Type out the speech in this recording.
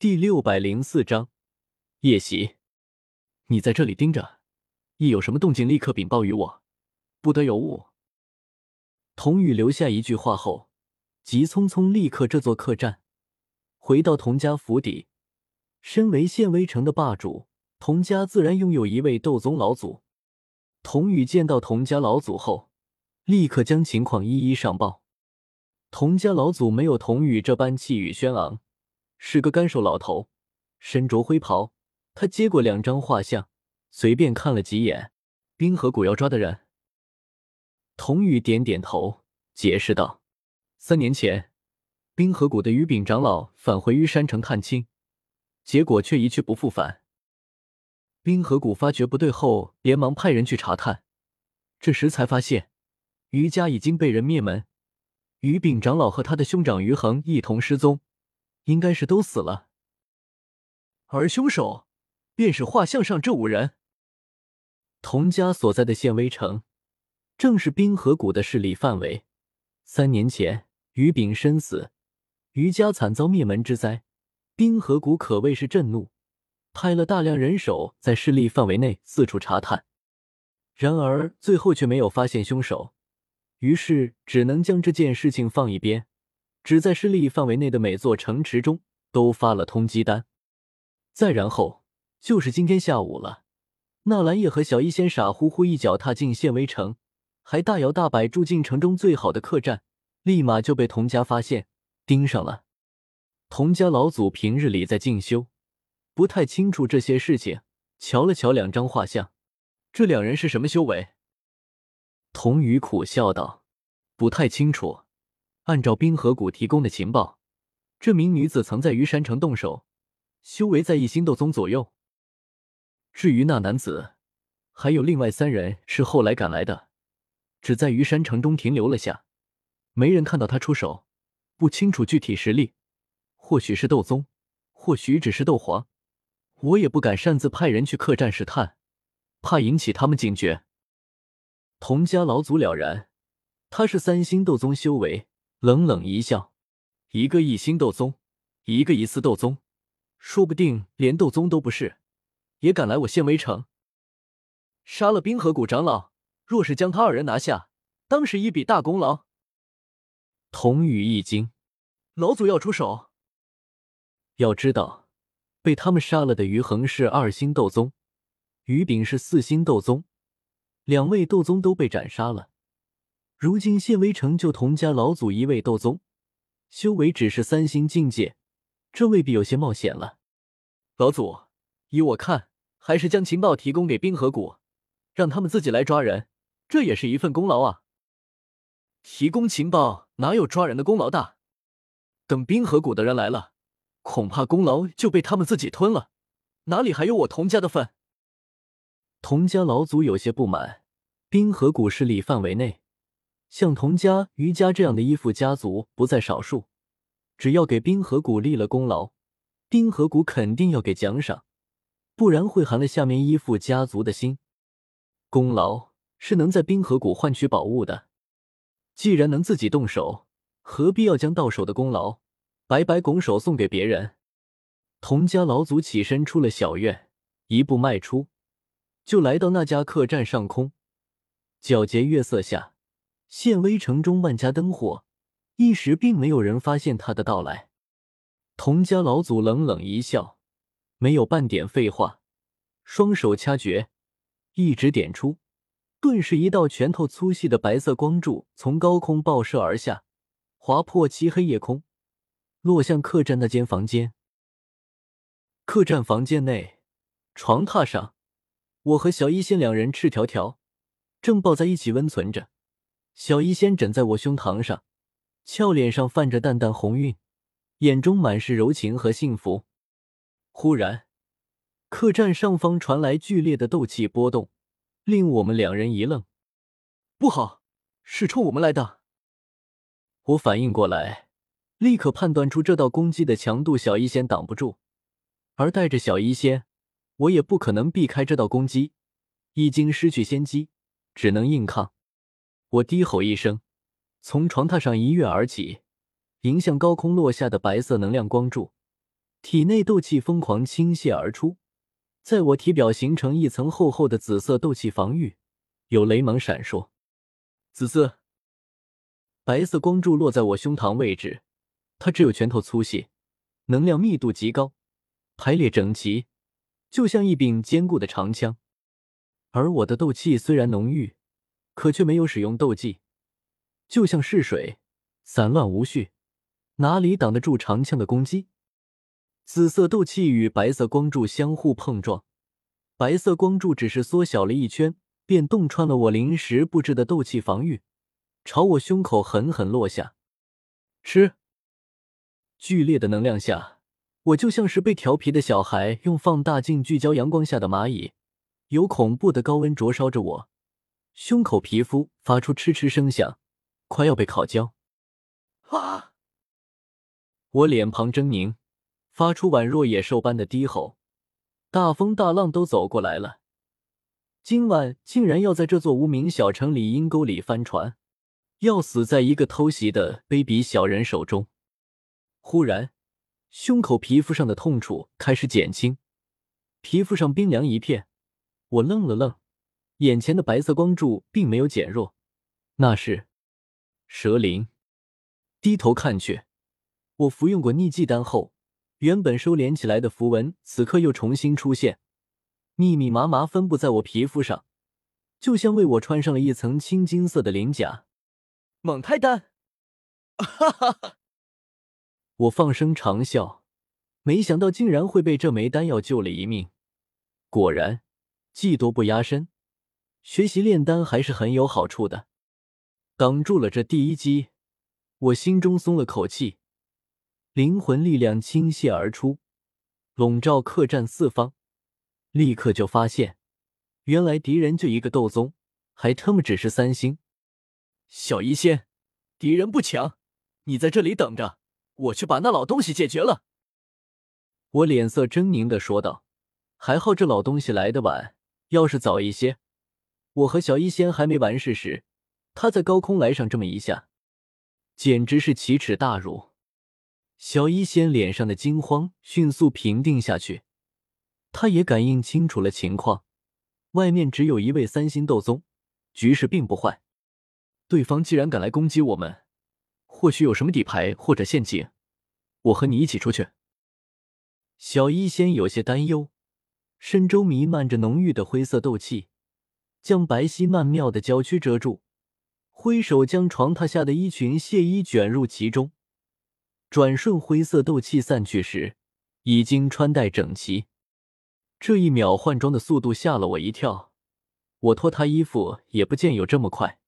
第六百零四章夜袭。你在这里盯着，一有什么动静立刻禀报于我，不得有误。童宇留下一句话后，急匆匆立刻这座客栈，回到童家府邸。身为县威城的霸主，童家自然拥有一位斗宗老祖。童宇见到童家老祖后，立刻将情况一一上报。童家老祖没有童宇这般气宇轩昂，是个干瘦老头，身着灰袍。他接过两张画像，随便看了几眼。冰河谷要抓的人，童宇点点头，解释道：“三年前，冰河谷的于炳长老返回于山城探亲，结果却一去不复返。冰河谷发觉不对后，连忙派人去查探，这时才发现于家已经被人灭门。”于炳长老和他的兄长于恒一同失踪，应该是都死了。而凶手便是画像上这五人。童家所在的县威城，正是冰河谷的势力范围。三年前，于炳身死，于家惨遭灭门之灾，冰河谷可谓是震怒，派了大量人手在势力范围内四处查探，然而最后却没有发现凶手。于是只能将这件事情放一边，只在势力范围内的每座城池中都发了通缉单。再然后就是今天下午了，纳兰叶和小医仙傻乎乎一脚踏进县威城，还大摇大摆住进城中最好的客栈，立马就被童家发现盯上了。童家老祖平日里在进修，不太清楚这些事情，瞧了瞧两张画像，这两人是什么修为？童宇苦笑道：“不太清楚。按照冰河谷提供的情报，这名女子曾在于山城动手，修为在一星斗宗左右。至于那男子，还有另外三人是后来赶来的，只在于山城中停留了下，没人看到他出手，不清楚具体实力。或许是斗宗，或许只是斗皇，我也不敢擅自派人去客栈试探，怕引起他们警觉。”童家老祖了然，他是三星斗宗修为，冷冷一笑：“一个一星斗宗，一个一次斗宗，说不定连斗宗都不是，也敢来我县威城？杀了冰河谷长老，若是将他二人拿下，当是一笔大功劳。”童宇一惊：“老祖要出手？要知道，被他们杀了的于恒是二星斗宗，于炳是四星斗宗。”两位斗宗都被斩杀了，如今谢威城就童家老祖一位斗宗，修为只是三星境界，这未必有些冒险了。老祖，依我看，还是将情报提供给冰河谷，让他们自己来抓人，这也是一份功劳啊。提供情报哪有抓人的功劳大？等冰河谷的人来了，恐怕功劳就被他们自己吞了，哪里还有我童家的份？童家老祖有些不满，冰河谷势力范围内，像童家、余家这样的依附家族不在少数。只要给冰河谷立了功劳，冰河谷肯定要给奖赏，不然会寒了下面依附家族的心。功劳是能在冰河谷换取宝物的，既然能自己动手，何必要将到手的功劳白白拱手送给别人？童家老祖起身出了小院，一步迈出。就来到那家客栈上空，皎洁月色下，县威城中万家灯火，一时并没有人发现他的到来。童家老祖冷冷一笑，没有半点废话，双手掐诀，一指点出，顿时一道拳头粗细的白色光柱从高空爆射而下，划破漆黑夜空，落向客栈那间房间。客栈房间内，床榻上。我和小医仙两人赤条条，正抱在一起温存着。小医仙枕在我胸膛上，俏脸上泛着淡淡红晕，眼中满是柔情和幸福。忽然，客栈上方传来剧烈的斗气波动，令我们两人一愣。不好，是冲我们来的！我反应过来，立刻判断出这道攻击的强度，小医仙挡不住，而带着小医仙。我也不可能避开这道攻击，已经失去先机，只能硬抗。我低吼一声，从床榻上一跃而起，迎向高空落下的白色能量光柱，体内斗气疯狂倾泻而出，在我体表形成一层厚厚的紫色斗气防御，有雷芒闪烁。紫色、白色光柱落在我胸膛位置，它只有拳头粗细，能量密度极高，排列整齐，就像一柄坚固的长枪。而我的斗气虽然浓郁，可却没有使用斗技，就像是水，散乱无序，哪里挡得住长枪的攻击？紫色斗气与白色光柱相互碰撞，白色光柱只是缩小了一圈，便洞穿了我临时布置的斗气防御，朝我胸口狠狠落下。吃！剧烈的能量下，我就像是被调皮的小孩用放大镜聚焦阳光下的蚂蚁，有恐怖的高温灼烧着我，胸口皮肤发出嗤嗤声响，快要被烤焦。啊！我脸庞狰狞。发出宛若野兽般的低吼，大风大浪都走过来了，今晚竟然要在这座无名小城里阴沟里翻船，要死在一个偷袭的卑鄙小人手中。忽然，胸口皮肤上的痛楚开始减轻，皮肤上冰凉一片。我愣了愣，眼前的白色光柱并没有减弱，那是蛇灵。低头看去，我服用过逆忌丹后。原本收敛起来的符文，此刻又重新出现，密密麻麻分布在我皮肤上，就像为我穿上了一层青金色的鳞甲。猛胎丹，哈哈哈！我放声长笑，没想到竟然会被这枚丹药救了一命。果然，技多不压身，学习炼丹还是很有好处的。挡住了这第一击，我心中松了口气。灵魂力量倾泻而出，笼罩客栈四方。立刻就发现，原来敌人就一个斗宗，还他妈只是三星。小医仙，敌人不强，你在这里等着，我去把那老东西解决了。我脸色狰狞的说道。还好这老东西来的晚，要是早一些，我和小医仙还没完事时，他在高空来上这么一下，简直是奇耻大辱。小医仙脸上的惊慌迅速平定下去，他也感应清楚了情况，外面只有一位三星斗宗，局势并不坏。对方既然敢来攻击我们，或许有什么底牌或者陷阱，我和你一起出去。小医仙有些担忧，身周弥漫着浓郁的灰色斗气，将白皙曼妙的娇躯遮住，挥手将床榻下的衣裙亵衣卷入其中。转瞬，灰色斗气散去时，已经穿戴整齐。这一秒换装的速度吓了我一跳，我脱他衣服也不见有这么快。